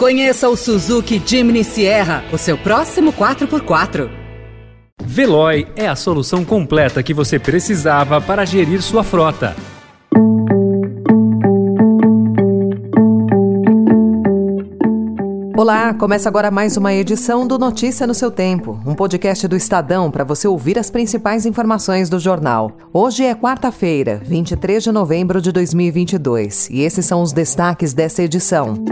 Conheça o Suzuki Jimny Sierra, o seu próximo 4x4. Veloy é a solução completa que você precisava para gerir sua frota. Olá, começa agora mais uma edição do Notícia no seu Tempo, um podcast do Estadão para você ouvir as principais informações do jornal. Hoje é quarta-feira, 23 de novembro de 2022, e esses são os destaques dessa edição.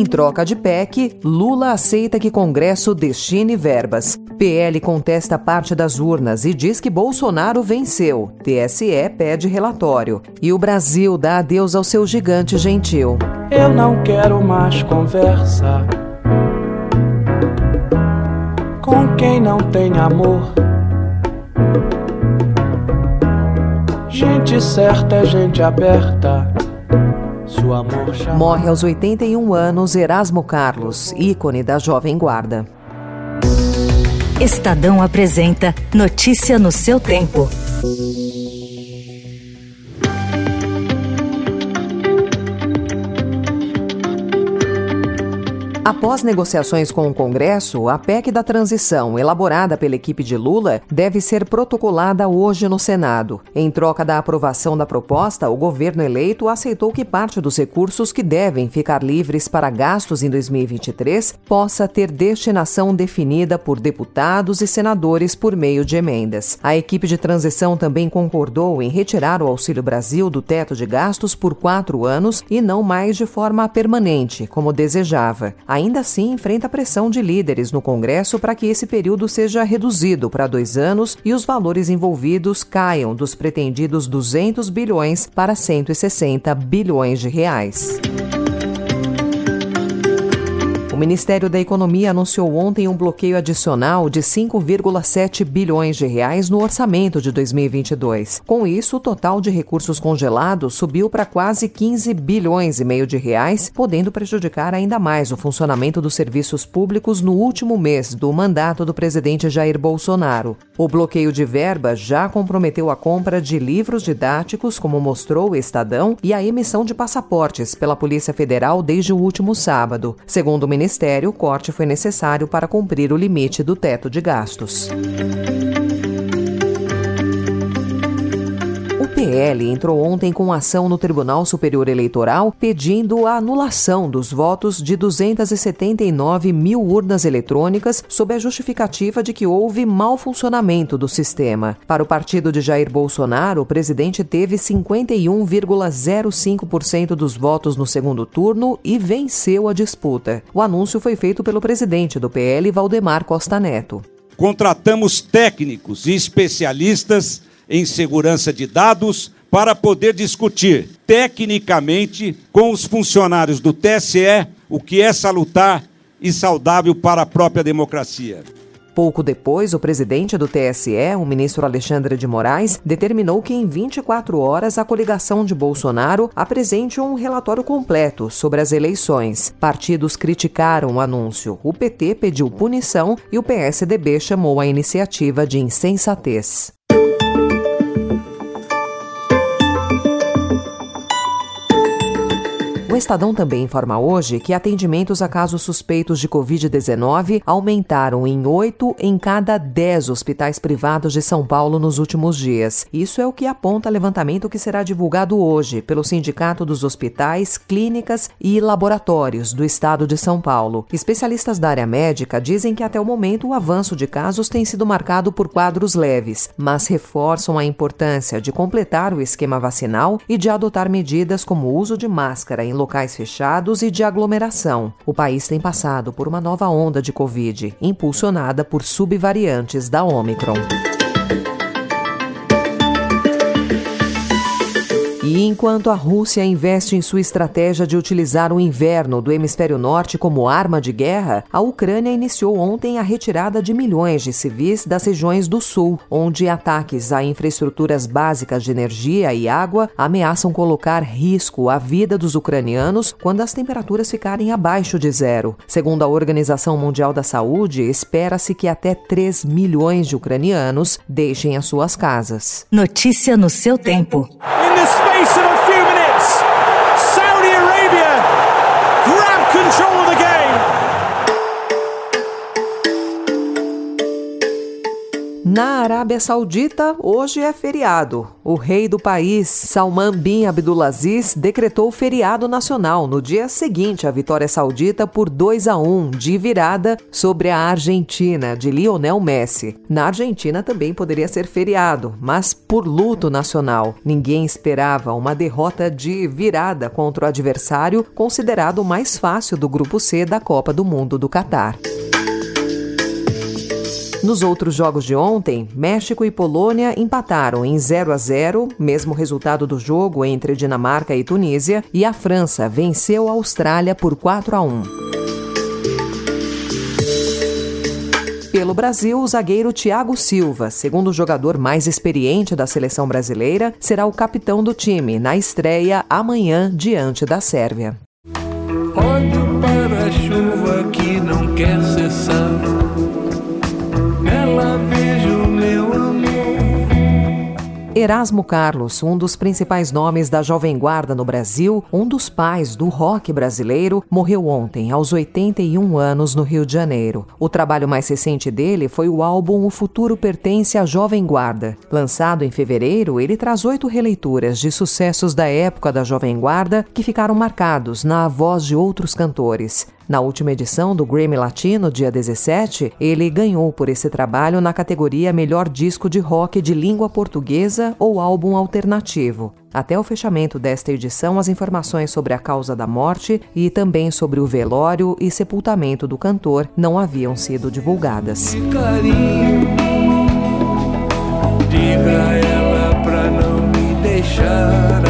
Em troca de PEC, Lula aceita que Congresso destine verbas. PL contesta parte das urnas e diz que Bolsonaro venceu. TSE pede relatório. E o Brasil dá adeus ao seu gigante gentil. Eu não quero mais conversa com quem não tem amor. Gente certa é gente aberta. Morre aos 81 anos Erasmo Carlos, ícone da Jovem Guarda. Estadão apresenta Notícia no seu tempo. Após negociações com o Congresso, a PEC da transição, elaborada pela equipe de Lula, deve ser protocolada hoje no Senado. Em troca da aprovação da proposta, o governo eleito aceitou que parte dos recursos que devem ficar livres para gastos em 2023 possa ter destinação definida por deputados e senadores por meio de emendas. A equipe de transição também concordou em retirar o Auxílio Brasil do teto de gastos por quatro anos e não mais de forma permanente, como desejava ainda assim enfrenta pressão de líderes no Congresso para que esse período seja reduzido para dois anos e os valores envolvidos caiam dos pretendidos 200 bilhões para 160 bilhões de reais. Ministério da Economia anunciou ontem um bloqueio adicional de 5,7 bilhões de reais no orçamento de 2022. Com isso, o total de recursos congelados subiu para quase 15 bilhões e meio de reais, podendo prejudicar ainda mais o funcionamento dos serviços públicos no último mês do mandato do presidente Jair Bolsonaro. O bloqueio de verba já comprometeu a compra de livros didáticos, como mostrou o Estadão, e a emissão de passaportes pela Polícia Federal desde o último sábado. Segundo o Ministério Ministério, o corte foi necessário para cumprir o limite do teto de gastos. PL entrou ontem com ação no Tribunal Superior Eleitoral pedindo a anulação dos votos de 279 mil urnas eletrônicas sob a justificativa de que houve mau funcionamento do sistema. Para o partido de Jair Bolsonaro, o presidente teve 51,05% dos votos no segundo turno e venceu a disputa. O anúncio foi feito pelo presidente do PL, Valdemar Costa Neto. Contratamos técnicos e especialistas em segurança de dados para poder discutir tecnicamente com os funcionários do TSE o que é salutar e saudável para a própria democracia. Pouco depois, o presidente do TSE, o ministro Alexandre de Moraes, determinou que em 24 horas a coligação de Bolsonaro apresente um relatório completo sobre as eleições. Partidos criticaram o anúncio. O PT pediu punição e o PSDB chamou a iniciativa de insensatez. Estadão também informa hoje que atendimentos a casos suspeitos de Covid-19 aumentaram em 8 em cada 10 hospitais privados de São Paulo nos últimos dias. Isso é o que aponta levantamento que será divulgado hoje pelo Sindicato dos Hospitais, Clínicas e Laboratórios do Estado de São Paulo. Especialistas da área médica dizem que até o momento o avanço de casos tem sido marcado por quadros leves, mas reforçam a importância de completar o esquema vacinal e de adotar medidas como o uso de máscara em locais fechados e de aglomeração. O país tem passado por uma nova onda de Covid, impulsionada por subvariantes da Omicron. E enquanto a Rússia investe em sua estratégia de utilizar o inverno do hemisfério norte como arma de guerra, a Ucrânia iniciou ontem a retirada de milhões de civis das regiões do sul, onde ataques a infraestruturas básicas de energia e água ameaçam colocar risco à vida dos ucranianos quando as temperaturas ficarem abaixo de zero. Segundo a Organização Mundial da Saúde, espera-se que até 3 milhões de ucranianos deixem as suas casas. Notícia no seu tempo. space into space and Arábia Saudita, hoje é feriado. O rei do país, Salman bin Abdulaziz, decretou feriado nacional no dia seguinte à vitória saudita por 2 a 1 de virada sobre a Argentina, de Lionel Messi. Na Argentina também poderia ser feriado, mas por luto nacional. Ninguém esperava uma derrota de virada contra o adversário, considerado o mais fácil do grupo C da Copa do Mundo do Catar. Nos outros jogos de ontem, México e Polônia empataram em 0 a 0, mesmo resultado do jogo entre Dinamarca e Tunísia, e a França venceu a Austrália por 4 a 1. Pelo Brasil, o zagueiro Thiago Silva, segundo jogador mais experiente da seleção brasileira, será o capitão do time na estreia amanhã diante da Sérvia. Olho para a chuva que não quer cessar. Erasmo Carlos, um dos principais nomes da Jovem Guarda no Brasil, um dos pais do rock brasileiro, morreu ontem, aos 81 anos, no Rio de Janeiro. O trabalho mais recente dele foi o álbum O Futuro Pertence à Jovem Guarda. Lançado em fevereiro, ele traz oito releituras de sucessos da época da Jovem Guarda que ficaram marcados na voz de outros cantores. Na última edição do Grammy Latino, dia 17, ele ganhou por esse trabalho na categoria Melhor Disco de Rock de Língua Portuguesa ou Álbum Alternativo. Até o fechamento desta edição, as informações sobre a causa da morte e também sobre o velório e sepultamento do cantor não haviam sido divulgadas. Diga ela pra não me deixar